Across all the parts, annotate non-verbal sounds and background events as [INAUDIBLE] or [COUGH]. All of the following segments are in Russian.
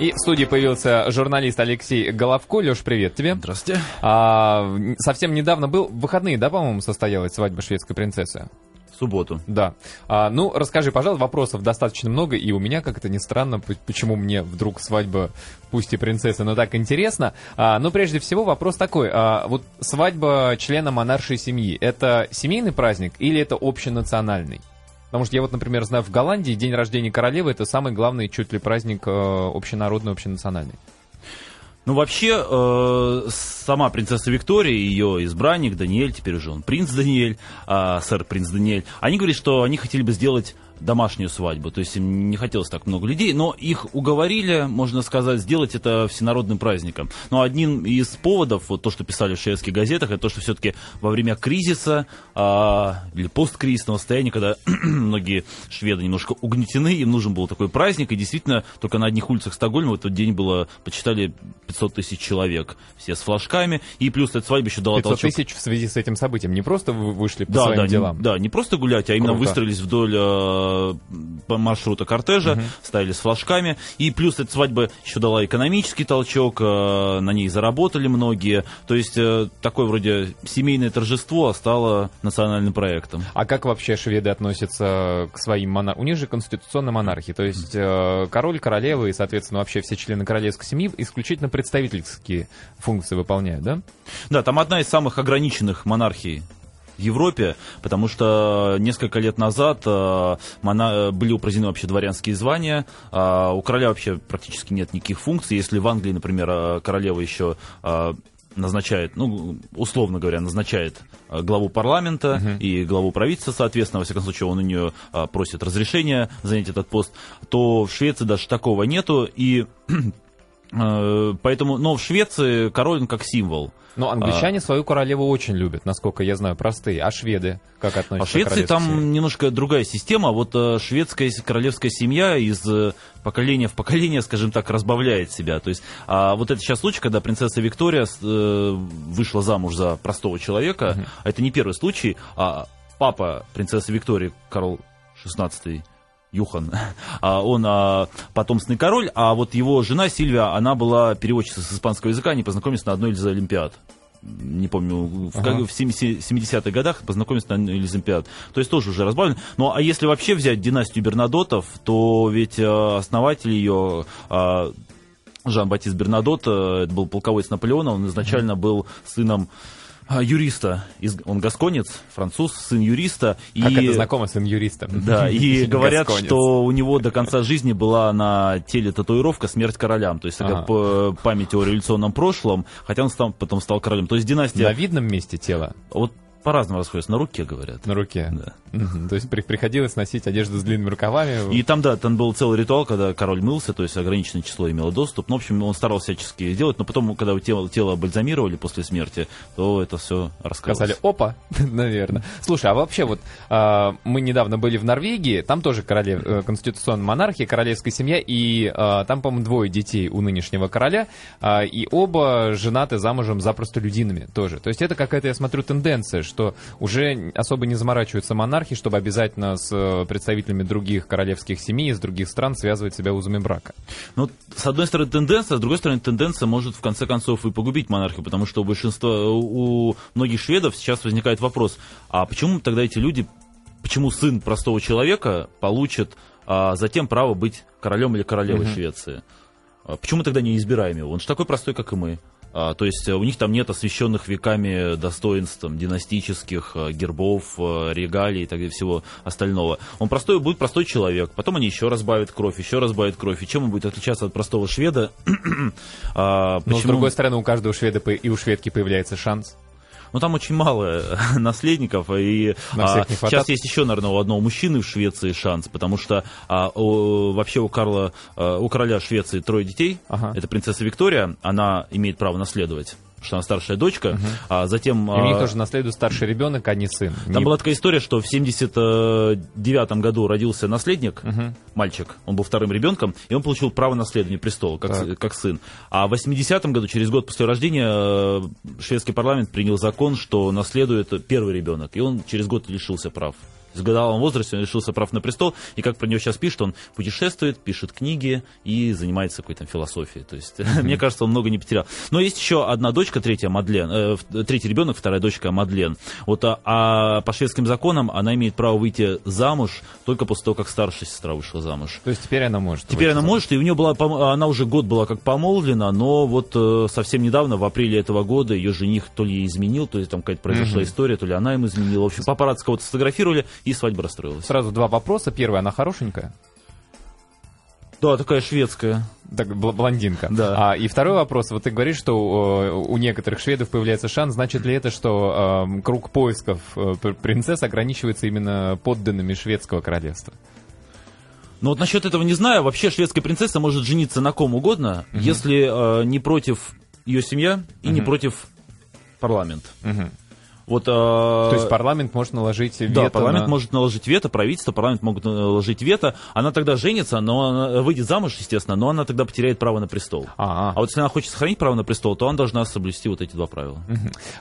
И в студии появился журналист Алексей Головко. Леш, привет тебе. Здравствуйте. А, совсем недавно был, в выходные, да, по-моему, состоялась свадьба шведской принцессы? В субботу. Да. А, ну, расскажи, пожалуйста, вопросов достаточно много, и у меня, как это ни странно, почему мне вдруг свадьба, пусть и принцессы, но так интересно. А, но прежде всего вопрос такой. А, вот свадьба члена монаршей семьи, это семейный праздник или это общенациональный? Потому что я вот, например, знаю, в Голландии день рождения королевы это самый главный чуть ли праздник э, общенародный, общенациональный. Ну, вообще, э, сама принцесса Виктория ее избранник Даниэль, теперь уже он принц Даниэль, э, сэр принц Даниэль, они говорят, что они хотели бы сделать домашнюю свадьбу. То есть им не хотелось так много людей, но их уговорили, можно сказать, сделать это всенародным праздником. Но одним из поводов, вот то, что писали в шведских газетах, это то, что все-таки во время кризиса а, или посткризисного состояния, когда [CLEARS THROAT] многие шведы немножко угнетены, им нужен был такой праздник, и действительно только на одних улицах Стокгольма в этот день было, почитали 500 тысяч человек, все с флажками, и плюс эта свадьба еще дала 500 толчок. тысяч в связи с этим событием, не просто вышли по да, своим да, делам? Не, да, не просто гулять, а именно Круто. выстроились вдоль а, по маршрута кортежа, угу. стояли с флажками. И плюс эта свадьба еще дала экономический толчок, э, на ней заработали многие. То есть э, такое вроде семейное торжество стало национальным проектом. А как вообще шведы относятся к своим монархам? У них же конституционная монархия, то есть э, король, королева и, соответственно, вообще все члены королевской семьи исключительно представительские функции выполняют, да? Да, там одна из самых ограниченных монархий в Европе, потому что несколько лет назад э, мона, были упразднены вообще дворянские звания, э, у короля вообще практически нет никаких функций, если в Англии, например, э, королева еще э, назначает, ну, условно говоря, назначает э, главу парламента uh-huh. и главу правительства, соответственно, во всяком случае, он у нее а, просит разрешения занять этот пост, то в Швеции даже такого нету, и э, поэтому, но в Швеции король как символ. Но англичане а, свою королеву очень любят, насколько я знаю, простые. А шведы как относятся? А в Швеции там семье? немножко другая система. Вот э, шведская королевская семья из э, поколения в поколение, скажем так, разбавляет себя. То есть, а вот это сейчас случай, когда принцесса Виктория э, вышла замуж за простого человека. Угу. Это не первый случай. А папа принцессы Виктории, Карл XVI, Юхан, а он а, потомственный король, а вот его жена Сильвия, она была переводчицей с испанского языка, они познакомились на одной из Олимпиад не помню, в, ага. в 70-х годах познакомились на Олимпиад. То есть тоже уже разбавлен. Ну, а если вообще взять династию Бернадотов, то ведь э, основатель ее Жан-Батист Бернадот, э, это был полководец Наполеона, он изначально был сыном а, юриста, он гасконец, француз, сын юриста. Как и, это знакомо, сын юриста. Да, [LAUGHS] и говорят, что у него до конца жизни была на теле татуировка «Смерть королям», то есть ага. память о революционном прошлом, хотя он стал, потом стал королем. То есть династия... На видном месте тела? Вот по-разному расходятся. На руке, говорят. На руке. Да. Угу. То есть при, приходилось носить одежду с длинными рукавами. И там, да, там был целый ритуал, когда король мылся, то есть ограниченное число имело доступ. Ну, в общем, он старался всячески сделать, но потом, когда тело, тело бальзамировали после смерти, то это все раскрылось. Сказали, опа, [LAUGHS] наверное. Слушай, а вообще вот а, мы недавно были в Норвегии, там тоже королев, э, конституционная монархия, королевская семья, и а, там, по-моему, двое детей у нынешнего короля, а, и оба женаты замужем за простолюдинами тоже. То есть это какая-то, я смотрю, тенденция, что уже особо не заморачиваются монархи, чтобы обязательно с э, представителями других королевских семей из других стран связывать себя узами брака. Ну, с одной стороны, тенденция, а с другой стороны, тенденция может в конце концов и погубить монархию, потому что у большинства, у многих шведов сейчас возникает вопрос, а почему тогда эти люди, почему сын простого человека получит а, затем право быть королем или королевой угу. Швеции? А почему тогда не избираем его? Он же такой простой, как и мы. А, то есть э, у них там нет освященных веками достоинств там, династических, э, гербов, э, регалий и так далее, всего остального. Он простой, будет простой человек. Потом они еще разбавят кровь, еще разбавят кровь. И чем он будет отличаться от простого шведа? [CLEARS THROAT] а, Но, с другой стороны, у каждого шведа и у шведки появляется шанс но там очень мало [LAUGHS] наследников, и а, сейчас есть еще, наверное, у одного мужчины в Швеции шанс, потому что а, у, вообще у Карла, а, у короля Швеции трое детей, ага. это принцесса Виктория, она имеет право наследовать что она старшая дочка, угу. а затем... И у них а, тоже наследует старший ребенок, а не сын. Там не... была такая история, что в 79 году родился наследник, угу. мальчик, он был вторым ребенком, и он получил право наследования престола, как, как сын. А в 80 году, через год после рождения, э, шведский парламент принял закон, что наследует первый ребенок, и он через год лишился прав. В годовалом возрасте он лишился прав на престол, и как про него сейчас пишет, он путешествует, пишет книги и занимается какой-то философией. То есть, [LAUGHS] мне кажется, он много не потерял. Но есть еще одна дочка, третья Мадлен, э, третий ребенок, вторая дочка Мадлен. Вот, а, а по шведским законам она имеет право выйти замуж только после того, как старшая сестра вышла замуж. То есть теперь она может. Теперь она может, и у нее была, она уже год была как помолвлена, но вот э, совсем недавно, в апреле этого года, ее жених то ли изменил, то есть там какая-то произошла mm-hmm. история, то ли она ему изменила. В общем, папарацци кого-то сфотографировали, и свадьба расстроилась. Сразу два вопроса. Первый, она хорошенькая? Да, такая шведская. Так, блондинка. Да. А, и второй вопрос. Вот ты говоришь, что у, у некоторых шведов появляется шанс. Значит ли это, что э, круг поисков э, принцесс ограничивается именно подданными шведского королевства? Ну вот насчет этого не знаю. Вообще шведская принцесса может жениться на ком угодно, угу. если э, не против ее семья и угу. не против парламент. Угу. Вот, э, То есть парламент может наложить вето Да, парламент на... может наложить вето, правительство, парламент могут наложить вето. Она тогда женится, но она выйдет замуж, естественно, но она тогда потеряет право на престол. А, -а. а вот если она хочет сохранить право на престол, то она должна соблюсти вот эти два правила.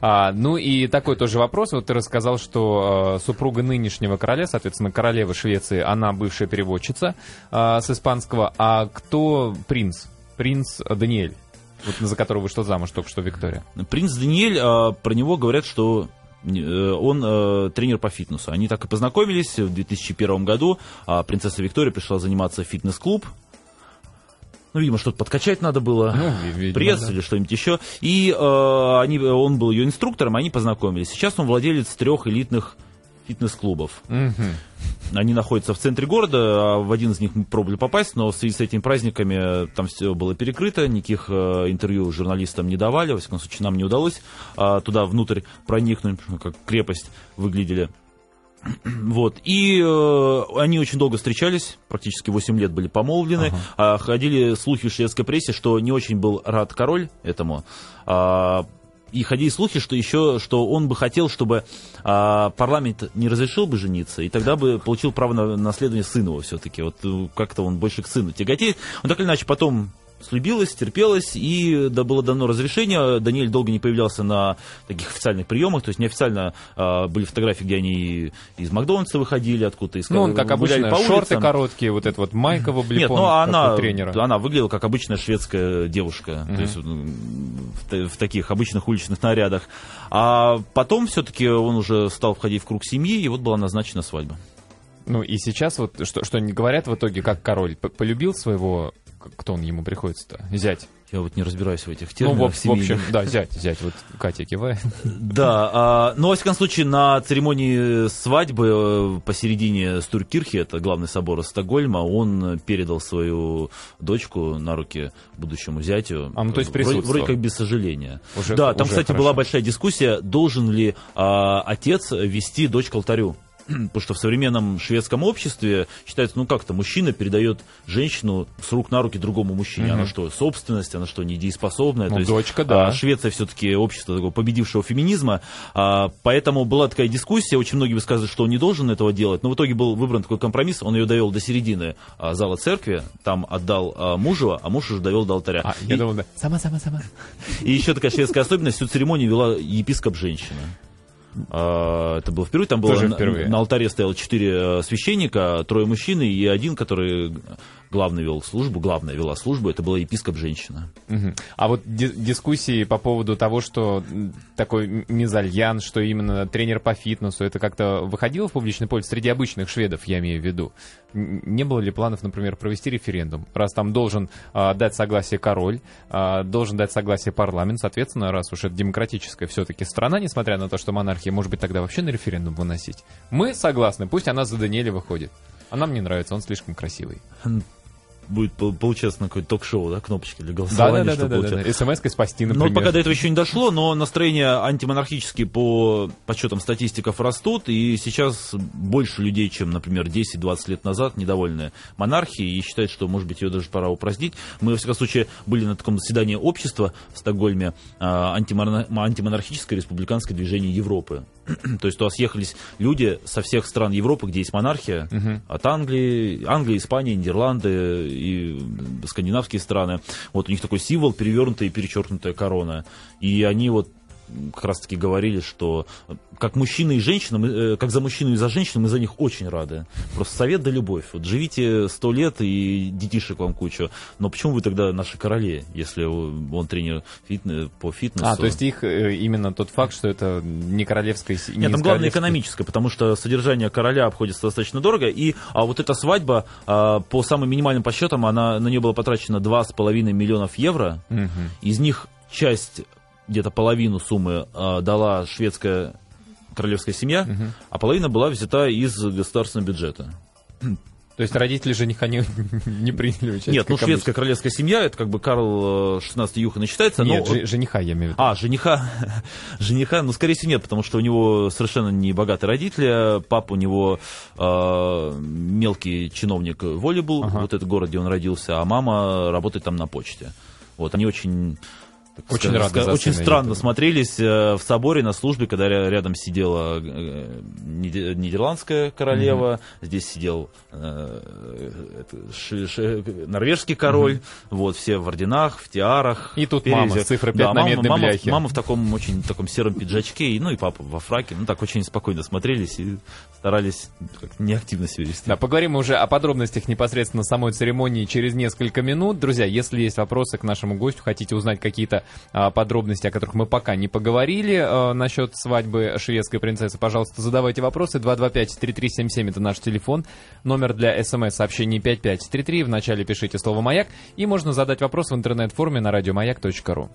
А, ну и такой тоже вопрос. Вот ты рассказал, что э, супруга нынешнего короля, соответственно, королева Швеции, она бывшая переводчица э, с испанского. А кто принц? Принц Даниэль. Вот за которого вышла замуж только что Виктория. Принц Даниэль, а, про него говорят, что э, он э, тренер по фитнесу. Они так и познакомились в 2001 году. А принцесса Виктория пришла заниматься в фитнес-клуб. Ну, видимо, что-то подкачать надо было, ну, видимо, пресс да. или что-нибудь еще. И э, они, он был ее инструктором, они познакомились. Сейчас он владелец трех элитных фитнес-клубов. Угу. Они находятся в центре города, а в один из них мы пробовали попасть, но в связи с этими праздниками там все было перекрыто, никаких э, интервью журналистам не давали, во всяком случае нам не удалось э, туда внутрь проникнуть, как крепость выглядели. [CLEARS THROAT] Вот. И э, они очень долго встречались, практически 8 лет были помолвлены. Ага. А, ходили слухи в шведской прессе, что не очень был рад король этому. А, и ходили слухи, что еще, что он бы хотел, чтобы а, парламент не разрешил бы жениться, и тогда бы получил право на наследование сына его все-таки. Вот э, как-то он больше к сыну тяготеет. Он так или иначе потом слюбилась, терпелась, и да, было дано разрешение. Даниэль долго не появлялся на таких официальных приемах, то есть неофициально а, были фотографии, где они из Макдональдса выходили, откуда из Ну, он, как обычно, по шорты короткие, вот это вот майка в облепон, Нет, ну, она, тренера. она выглядела как обычная шведская девушка, mm-hmm. то есть в, в таких обычных уличных нарядах. А потом все-таки он уже стал входить в круг семьи, и вот была назначена свадьба. Ну и сейчас вот что, что они говорят в итоге, как король полюбил своего кто он ему приходится-то? Зять. Я вот не разбираюсь в этих терминах. Ну, в, в общем, да, зять, зять. Вот Катя кивает. Да, а, но, во всяком случае, на церемонии свадьбы э, посередине Стуркирхи, это главный собор Стокгольма, он передал свою дочку на руки будущему зятю. А, ну, то есть присутствовал. Вроде, вроде как без сожаления. Уже, да, там, уже кстати, хорошо. была большая дискуссия, должен ли а, отец вести дочь к алтарю. [CLEARS THROAT] потому что в современном шведском обществе считается, ну как-то мужчина передает женщину с рук на руки другому мужчине. Угу. Она что, собственность, она что, недееспособная? Ну, То есть, дочка, да. А, Швеция все-таки общество такого победившего феминизма, а, поэтому была такая дискуссия, очень многие высказывают, что он не должен этого делать, но в итоге был выбран такой компромисс, он ее довел до середины а, зала церкви, там отдал мужу, а муж уже довел до алтаря. А, и, я думал, да. Сама, сама, сама. И еще такая шведская особенность, всю церемонию вела епископ женщина. А, это было впервые. Там было впервые. На, на алтаре стояло четыре э, священника, трое мужчин и один, который главный вел службу, главная вела службу, это была епископ-женщина. Угу. А вот ди- дискуссии по поводу того, что такой мезальян, что именно тренер по фитнесу, это как-то выходило в публичный поле среди обычных шведов, я имею в виду. Не было ли планов, например, провести референдум? Раз там должен а, дать согласие король, а, должен дать согласие парламент, соответственно, раз уж это демократическая все-таки страна, несмотря на то, что монархия, может быть, тогда вообще на референдум выносить. Мы согласны, пусть она за Даниэля выходит. А нам не нравится, он слишком красивый будет получаться на какое-то ток-шоу, да, кнопочки для голосования. Да, да, да, да, да. СМС-кой спасти, например. Ну, пока до этого еще не дошло, но настроения антимонархические по подсчетам статистиков растут, и сейчас больше людей, чем, например, 10-20 лет назад, недовольны монархией и считают, что, может быть, ее даже пора упразднить. Мы, во всяком случае, были на таком заседании общества в Стокгольме а, антимонархическое республиканское движение Европы. [CLEARS THROAT] То есть туда съехались люди со всех стран Европы, где есть монархия, угу. от Англии, Англия, Испания, Нидерланды и скандинавские страны. Вот у них такой символ, перевернутая и перечеркнутая корона. И они вот как раз таки говорили, что как мужчина и женщина, мы, э, как за мужчину и за женщину, мы за них очень рады. Просто совет да любовь. Вот живите сто лет и детишек вам кучу. Но почему вы тогда наши короли, если он тренер фитнес, по фитнесу? А, то есть их э, именно тот факт, что это не королевская семья. Нет, там главное экономическое, потому что содержание короля обходится достаточно дорого. И а вот эта свадьба, а, по самым минимальным подсчетам, она, на нее было потрачено 2,5 миллионов евро. Угу. Из них часть где-то половину суммы э, дала шведская королевская семья, угу. а половина была взята из государственного бюджета. То есть родители жениха не, не приняли участие? Нет, ну шведская обычно. королевская семья, это как бы Карл 16 Юхан считается. Нет, но... жениха я имею в виду. А, жениха, [LAUGHS] жениха, ну скорее всего нет, потому что у него совершенно не богатые родители, папа у него э, мелкий чиновник волейбол, ага. вот этот город, где он родился, а мама работает там на почте. Вот, они очень очень, сказать, рад очень странно смотрелись э, в соборе на службе, когда рядом сидела э, нидерландская королева, угу. здесь сидел э, норвежский король, угу. вот все в орденах, в тиарах. И тут перевязях. мама с цифрой 5 да, на мама, медной мама, бляхе. Мама в таком очень таком сером пиджачке, ну и папа во фраке, ну так очень спокойно смотрелись и старались неактивно себя вести. Да, поговорим уже о подробностях непосредственно самой церемонии через несколько минут. Друзья, если есть вопросы к нашему гостю, хотите узнать какие-то а, подробности, о которых мы пока не поговорили а, насчет свадьбы шведской принцессы, пожалуйста, задавайте вопросы. 225-3377 это наш телефон. Номер для смс-сообщений 5533. Вначале пишите слово «Маяк». И можно задать вопрос в интернет-форме на радиомаяк.ру.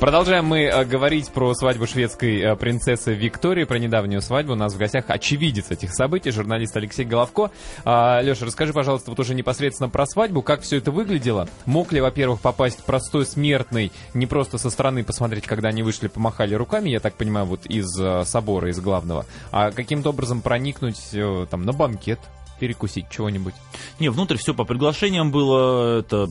Продолжаем мы э, говорить про свадьбу шведской э, принцессы Виктории, про недавнюю свадьбу. У нас в гостях очевидец этих событий, журналист Алексей Головко. А, Леша, расскажи, пожалуйста, вот уже непосредственно про свадьбу, как все это выглядело. Мог ли, во-первых, попасть простой смертный, не просто со стороны посмотреть, когда они вышли, помахали руками, я так понимаю, вот из э, собора, из главного, а каким-то образом проникнуть там на банкет, перекусить чего-нибудь? Не, внутрь все по приглашениям было. Это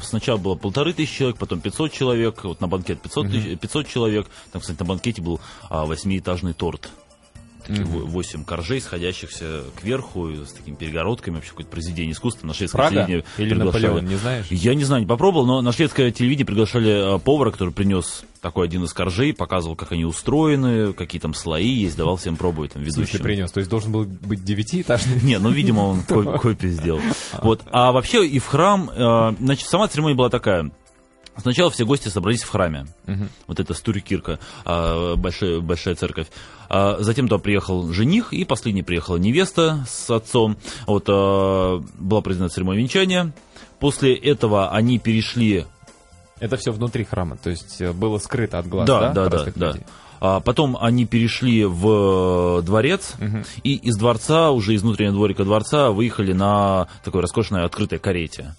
сначала было полторы тысячи человек, потом 500 человек. Вот на банкет 500, тысяч, 500 человек. Там, кстати, на банкете был а, восьмиэтажный торт таких восемь mm-hmm. коржей, сходящихся кверху, с такими перегородками, вообще какое-то произведение искусства. На шведское Прага? телевидение Или Наполеон, не знаешь? Я не знаю, не попробовал, но на шведское телевидение приглашали а, повара, который принес такой один из коржей, показывал, как они устроены, какие там слои есть, давал всем пробовать. Там, ведущим. Смысле принес? То есть должен был быть девятиэтажный? Не, ну, видимо, он [LAUGHS] копию сделал. Вот. А вообще и в храм, а, значит, сама церемония была такая. Сначала все гости собрались в храме. Угу. Вот это Стурикирка, а, большая, большая церковь. А, затем туда приехал жених, и последний приехала невеста с отцом. Вот а, была произведена церемония венчания. После этого они перешли... Это все внутри храма, то есть э, было скрыто от глаз, да? Да, да, да. А потом они перешли в дворец, угу. и из дворца, уже из внутреннего дворика дворца, выехали на такой роскошной открытой карете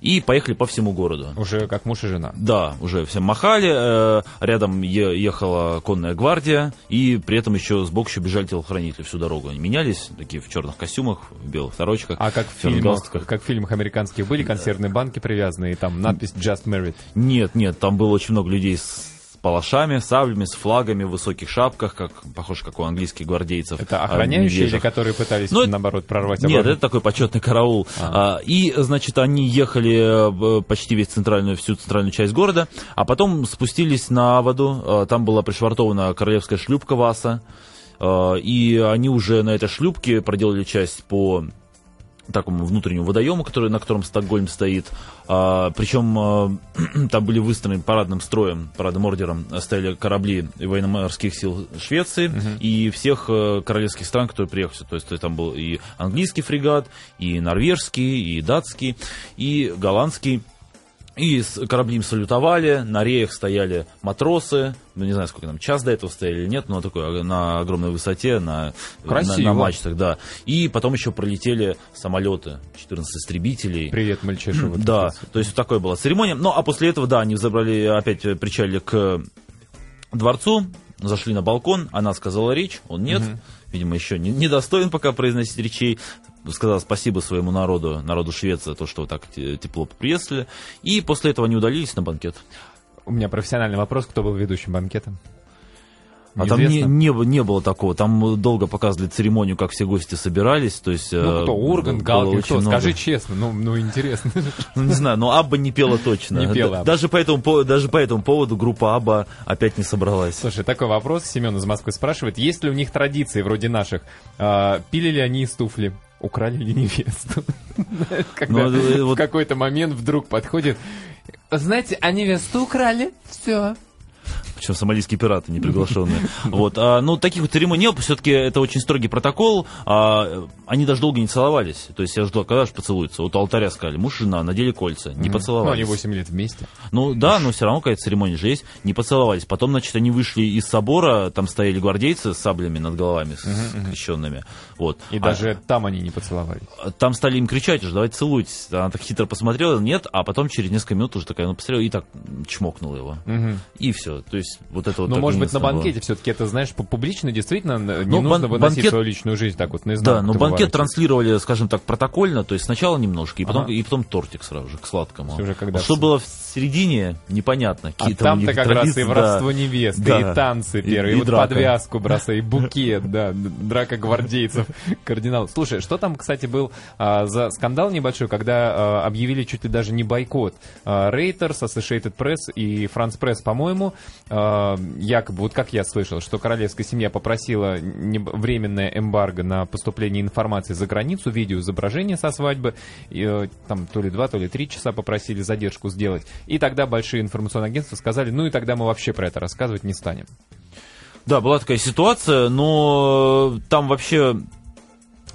и поехали по всему городу. Уже как муж и жена? Да, уже все махали, э, рядом ехала конная гвардия, и при этом еще сбоку еще бежали телохранители всю дорогу. Они менялись, такие в черных костюмах, в белых сорочках. А как в, фильмах, как в фильмах американских были консервные банки привязаны, и там надпись «Just Married»? Нет, нет, там было очень много людей с палашами, саблями, с флагами в высоких шапках, как похоже, как у английских гвардейцев. Это охраняющие или которые пытались, ну, наоборот, прорвать оборону? Нет, это такой почетный караул. А. А, и, значит, они ехали э, почти весь центральную, всю центральную часть города, а потом спустились на воду. А, там была пришвартована королевская шлюпка Васа. А, и они уже на этой шлюпке проделали часть по такому внутреннему водоему, который, на котором Стокгольм стоит. А, причем а, [CLEARS THROAT] там были выстроены парадным строем, парадным ордером стояли корабли военно-морских сил Швеции uh-huh. и всех а, королевских стран, которые приехали. То есть, то есть там был и английский фрегат, и норвежский, и датский, и голландский. И с корабли им салютовали, на реях стояли матросы, ну не знаю, сколько там, час до этого стояли или нет, но такой, на огромной высоте, на, на, на мачтах, да. И потом еще пролетели самолеты, 14 истребителей. Привет, мальчишка. Да, то есть такая была церемония. Ну, а после этого, да, они забрали, опять причалили к дворцу, зашли на балкон, она сказала речь, он нет. Угу. Видимо, еще не, не достоин пока произносить речей сказал спасибо своему народу, народу Швеции, то, что так тепло поприветствовали. И после этого они удалились на банкет. У меня профессиональный вопрос, кто был ведущим банкета? А там не, не, не было такого. Там долго показывали церемонию, как все гости собирались. То есть, Ну э, кто, Ургант, Галкин, кто? много. Скажи честно, ну, ну интересно. [LAUGHS] Ну, не знаю, но Абба не пела точно. Не пела. Даже по, этому, даже по этому поводу группа Абба опять не собралась. Слушай, такой вопрос. Семен из Москвы спрашивает, есть ли у них традиции вроде наших? А, пили ли они из туфли? Украли ли невесту? [LAUGHS] Когда Ну, э, в какой-то момент вдруг подходит, знаете, а невесту украли? Все. Причем сомалийские пираты неприглашенные. [LAUGHS] Вот, а, ну, таких вот церемоний не было, все-таки это очень строгий протокол. а, они даже долго не целовались. То есть я жду, а когда же поцелуются. Вот у алтаря сказали, муж и жена, надели кольца, не Ну, они поцеловались. 8 лет вместе. Ну да, но все равно какая-то церемония же есть. Не поцеловались. Потом, значит, они вышли из собора, там стояли гвардейцы с саблями над головами, с скрещенными. Вот. И А- даже там они не поцеловались. там стали им кричать уже, давайте целуйтесь. Она так хитро посмотрела, нет, а потом через несколько минут уже такая, ну, посмотрела и так чмокнула его. И все. То есть вот это вот Ну, может быть, на единственное было. банкете все-таки это, знаешь, пу- публично действительно н- не Ну, нужно бан- выносить банкет- свою личную жизнь так вот наизнанку. Да, но ты банкет транслировали, скажем так, протокольно, то есть сначала немножко, и потом, Ага. и потом тортик сразу же, к сладкому. Всё уже когда Что всё. было в середине, непонятно. А там-то как раз и традиции, да. воровство невесты, Да. и танцы И- первые, и, и вот драка. подвязку бросай, и букет, да, драка гвардейцев, [LAUGHS] кардинал. Слушай, что там, кстати, был а, за скандал небольшой, когда а, объявили чуть ли даже не бойкот. А, Reuters, Associated Press и France Press, по-моему, а, якобы, вот как я слышал, что королевская семья попросила временное эмбарго на поступление информации за границу, видео, изображение со свадьбы, и, э, там то ли два, то ли три часа попросили задержку сделать. И тогда большие информационные агентства сказали, ну и тогда мы вообще про это рассказывать не станем. Да, была такая ситуация, но там вообще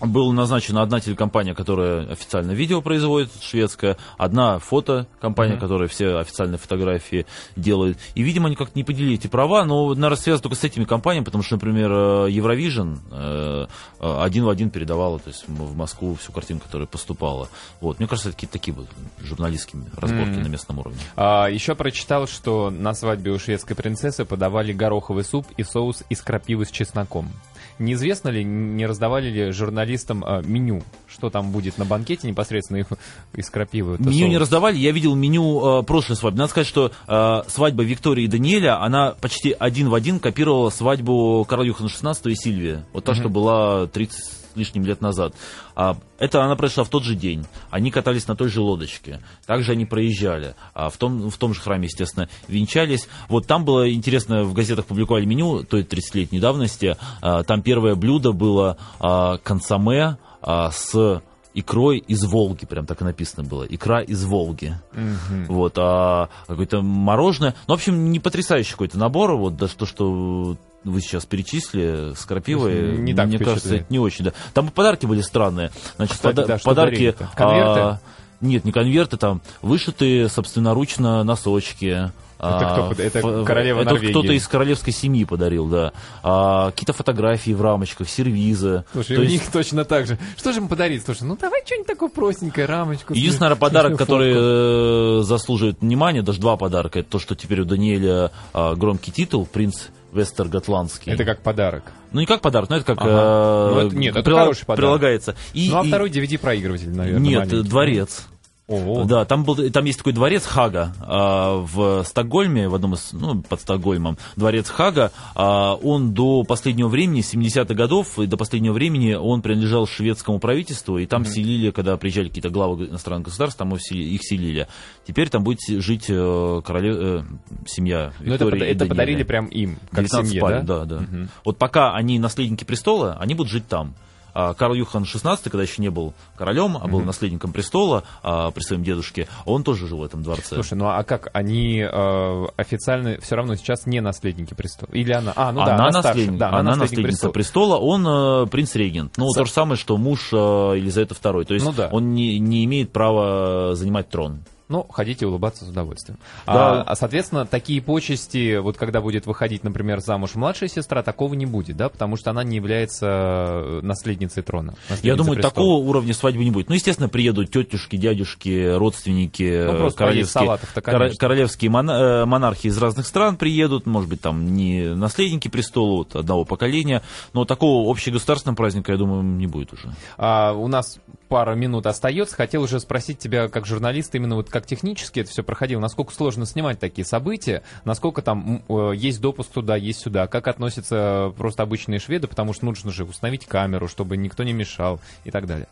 была назначена одна телекомпания, которая официально видео производит, шведская, одна фотокомпания, Мгм. которая все официальные фотографии делает. И, видимо, они как-то не поделили эти права, но, наверное, связано только с этими компаниями, потому что, например, э, Eurovision э, э, один в один передавала то есть, в Москву всю картинку, которая поступала. Вот. Мне кажется, это какие-то такие вот журналистские разборки Мгм. на местном уровне. А, еще прочитал, что на свадьбе у шведской принцессы подавали гороховый суп и соус из крапивы с чесноком. Неизвестно ли, не раздавали ли журналистам а, меню, что там будет на банкете непосредственно их- из крапивы? Меню не раздавали, я видел меню э, прошлой свадьбы. Надо сказать, что э, свадьба Виктории и Даниэля, она почти один в один копировала свадьбу короля Юхана XVI и Сильвии. Вот та, Мгм. что была 30 с лишним лет назад. А, это она произошла в тот же день. Они катались на той же лодочке. Также они проезжали. А в, том, в том же храме, естественно, венчались. Вот там было интересно, в газетах публиковали меню той 30-летней давности. А, там первое блюдо было а, консоме а, с икрой из Волги, прям так и написано было. Икра из Волги. Мгм. Вот, а какое-то мороженое. Ну, в общем, не потрясающий какой-то набор. Вот, да, то, что вы сейчас перечислили с крапивой, Не так мне кажется, это не очень, да. Там подарки были странные. Значит, Кстати, пода- да, подарки... Конверты? а, нет, не конверты, там вышитые собственноручно носочки. Это А, кто под- это ф- королева это Норвегии. кто-то из королевской семьи подарил, да. А, какие-то фотографии в рамочках, сервизы. Слушай, То у есть- них точно так же. Что же им подарить? Слушай, ну давай что-нибудь такое простенькое, рамочку. Единственный, наверное, подарок, который э, заслуживает внимания, даже два подарка, это то, что теперь у Даниэля а, громкий титул, принц Вестерготландский. Это как подарок. Ну, не как подарок, но это как... Ага. э, Ну, это- нет, это хороший подарок. Прилагается. И, ну а и- второй DVD-проигрыватель, наверное, Нет, маленький. дворец. О, Да, там, был, там есть такой дворец Хага а, в Стокгольме, в одном из, ну, под Стокгольмом. Дворец Хага, а, он до последнего времени, 70-х годов, и до последнего времени он принадлежал шведскому правительству, и там селили, когда приезжали какие-то главы иностранных государств, там их сели- их селили. Теперь там будет жить э, короле- э, семья Ну это, Виктории и это Даниэля. подарили прям им, как 19 семье, спален, да? да, да. Мгм. Вот пока они наследники престола, они будут жить там. А Карл Юхан XVI, когда еще не был королем, а был наследником престола а, при своем дедушке, он тоже жил в этом дворце. Слушай, ну а как? Они э, официально все равно сейчас не наследники престола? Или она? А, ну да, она, она, наследник- Да, она, наследник наследница престола. престола, он э, принц-регент. Ну, Со- то же самое, что муж э, Елизаветы II. То есть Ну да. он не, не имеет права занимать трон. Ну, ходите улыбаться с удовольствием. Да. А, а, соответственно, такие почести, вот когда будет выходить, например, замуж младшая сестра, такого не будет, да? Потому что она не является э, наследницей трона. Я наследницей думаю, престола. такого уровня свадьбы не будет. Ну, естественно, приедут тетюшки, дядюшки, родственники, Ну, королевские, салатов-то, конечно. королевские мон- э, монархи из разных стран приедут, может быть, там не наследники престола вот, одного поколения, но такого общегосударственного праздника, я думаю, не будет уже. А, у нас пара минут остается. Хотел уже спросить тебя, как журналист, именно вот как технически это все проходило, насколько сложно снимать такие события, насколько там э, есть допуск туда, есть сюда, как относятся просто обычные шведы, потому что нужно же установить камеру, чтобы никто не мешал и так далее.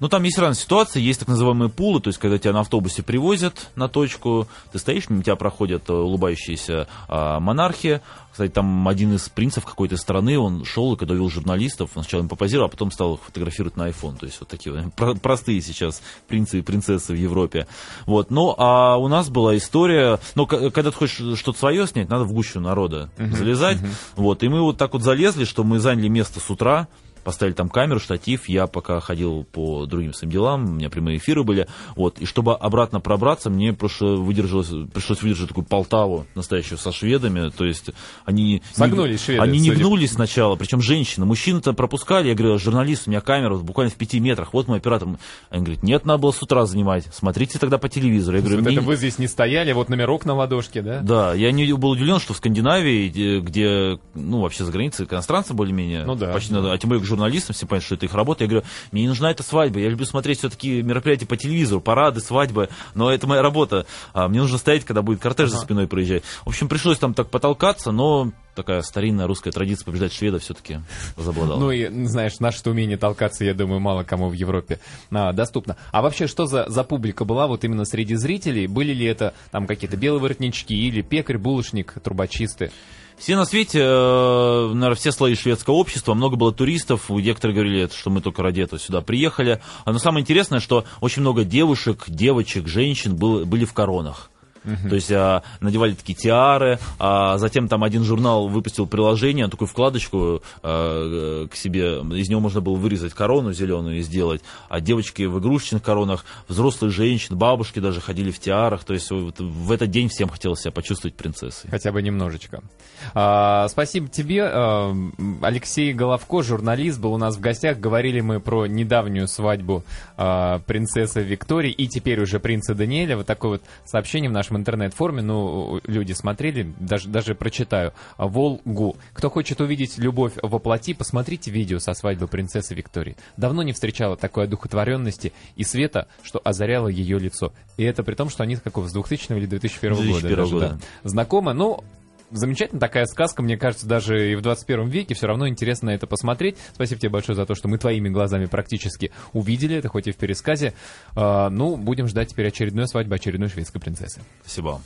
Ну, там есть разные ситуации, есть так называемые пулы, то есть, когда тебя на автобусе привозят на точку, ты стоишь, мимо тебя проходят э, улыбающиеся а, монархи, кстати, там один из принцев какой-то страны, он шел и когда увидел журналистов, он сначала им попозировал, а потом стал их фотографировать на iPhone. То есть вот такие про- простые сейчас принцы и принцессы в Европе. Вот. Ну, а у нас была история, ну, когда ты хочешь что-то свое снять, надо в гущу народа uh-huh, залезать. Uh-huh. Вот. И мы вот так вот залезли, что мы заняли место с утра, поставили там камеру, штатив, я пока ходил по другим своим делам, у меня прямые эфиры были, вот, и чтобы обратно пробраться, мне просто выдержалось, пришлось выдержать такую Полтаву настоящую со шведами, то есть они... Согнулись не, шведы. Они не гнулись сначала, причем женщины, мужчины-то пропускали, я говорю, журналист, у меня камера буквально в пяти метрах, вот мой оператор, они говорят, нет, надо было с утра занимать, смотрите тогда по телевизору. Я говорю, вот это вы здесь не стояли, вот номерок на ладошке, да? Да, я не был удивлен, что в Скандинавии, где, ну, вообще за границей иностранцы более-менее, ну, да, почти, да. а тем более журналистам, все понимают, что это их работа. Я говорю, мне не нужна эта свадьба, я люблю смотреть все-таки мероприятия по телевизору, парады, свадьбы, но это моя работа. А мне нужно стоять, когда будет кортеж ага. за спиной проезжать. В общем, пришлось там так потолкаться, но такая старинная русская традиция побеждать шведа все-таки возобладала. Ну и, знаешь, наше умение толкаться, я думаю, мало кому в Европе а, доступно. А вообще, что за, за публика была вот именно среди зрителей? Были ли это там какие-то белые воротнички или пекарь, булочник, трубочисты? Все на свете, э, наверное, все слои шведского общества, много было туристов, некоторые говорили, что мы только ради этого сюда приехали. Но самое интересное, что очень много девушек, девочек, женщин было, были в коронах. Uh-huh. То есть а, надевали такие тиары, а затем там один журнал выпустил приложение, такую вкладочку а, к себе, из него можно было вырезать корону зеленую и сделать, а девочки в игрушечных коронах, взрослые женщины, бабушки даже ходили в тиарах, то есть вот, в этот день всем хотелось себя почувствовать принцессой. Хотя бы немножечко. А, спасибо тебе, а, Алексей Головко, журналист, был у нас в гостях, говорили мы про недавнюю свадьбу а, принцессы Виктории и теперь уже принца Даниэля, вот такое вот сообщение в нашем нашем интернет-форуме, ну, люди смотрели, даже, даже прочитаю, Волгу. Кто хочет увидеть любовь во плоти, посмотрите видео со свадьбы принцессы Виктории. Давно не встречала такой одухотворенности и света, что озаряло ее лицо. И это при том, что они какого, с 2000 или 2001, 2001 года. Даже, года. Да, знакомы, ну, замечательная такая сказка, мне кажется, даже и в 21 веке все равно интересно это посмотреть. Спасибо тебе большое за то, что мы твоими глазами практически увидели это, хоть и в пересказе. Uh, ну, будем ждать теперь очередной свадьбы очередной шведской принцессы. Спасибо.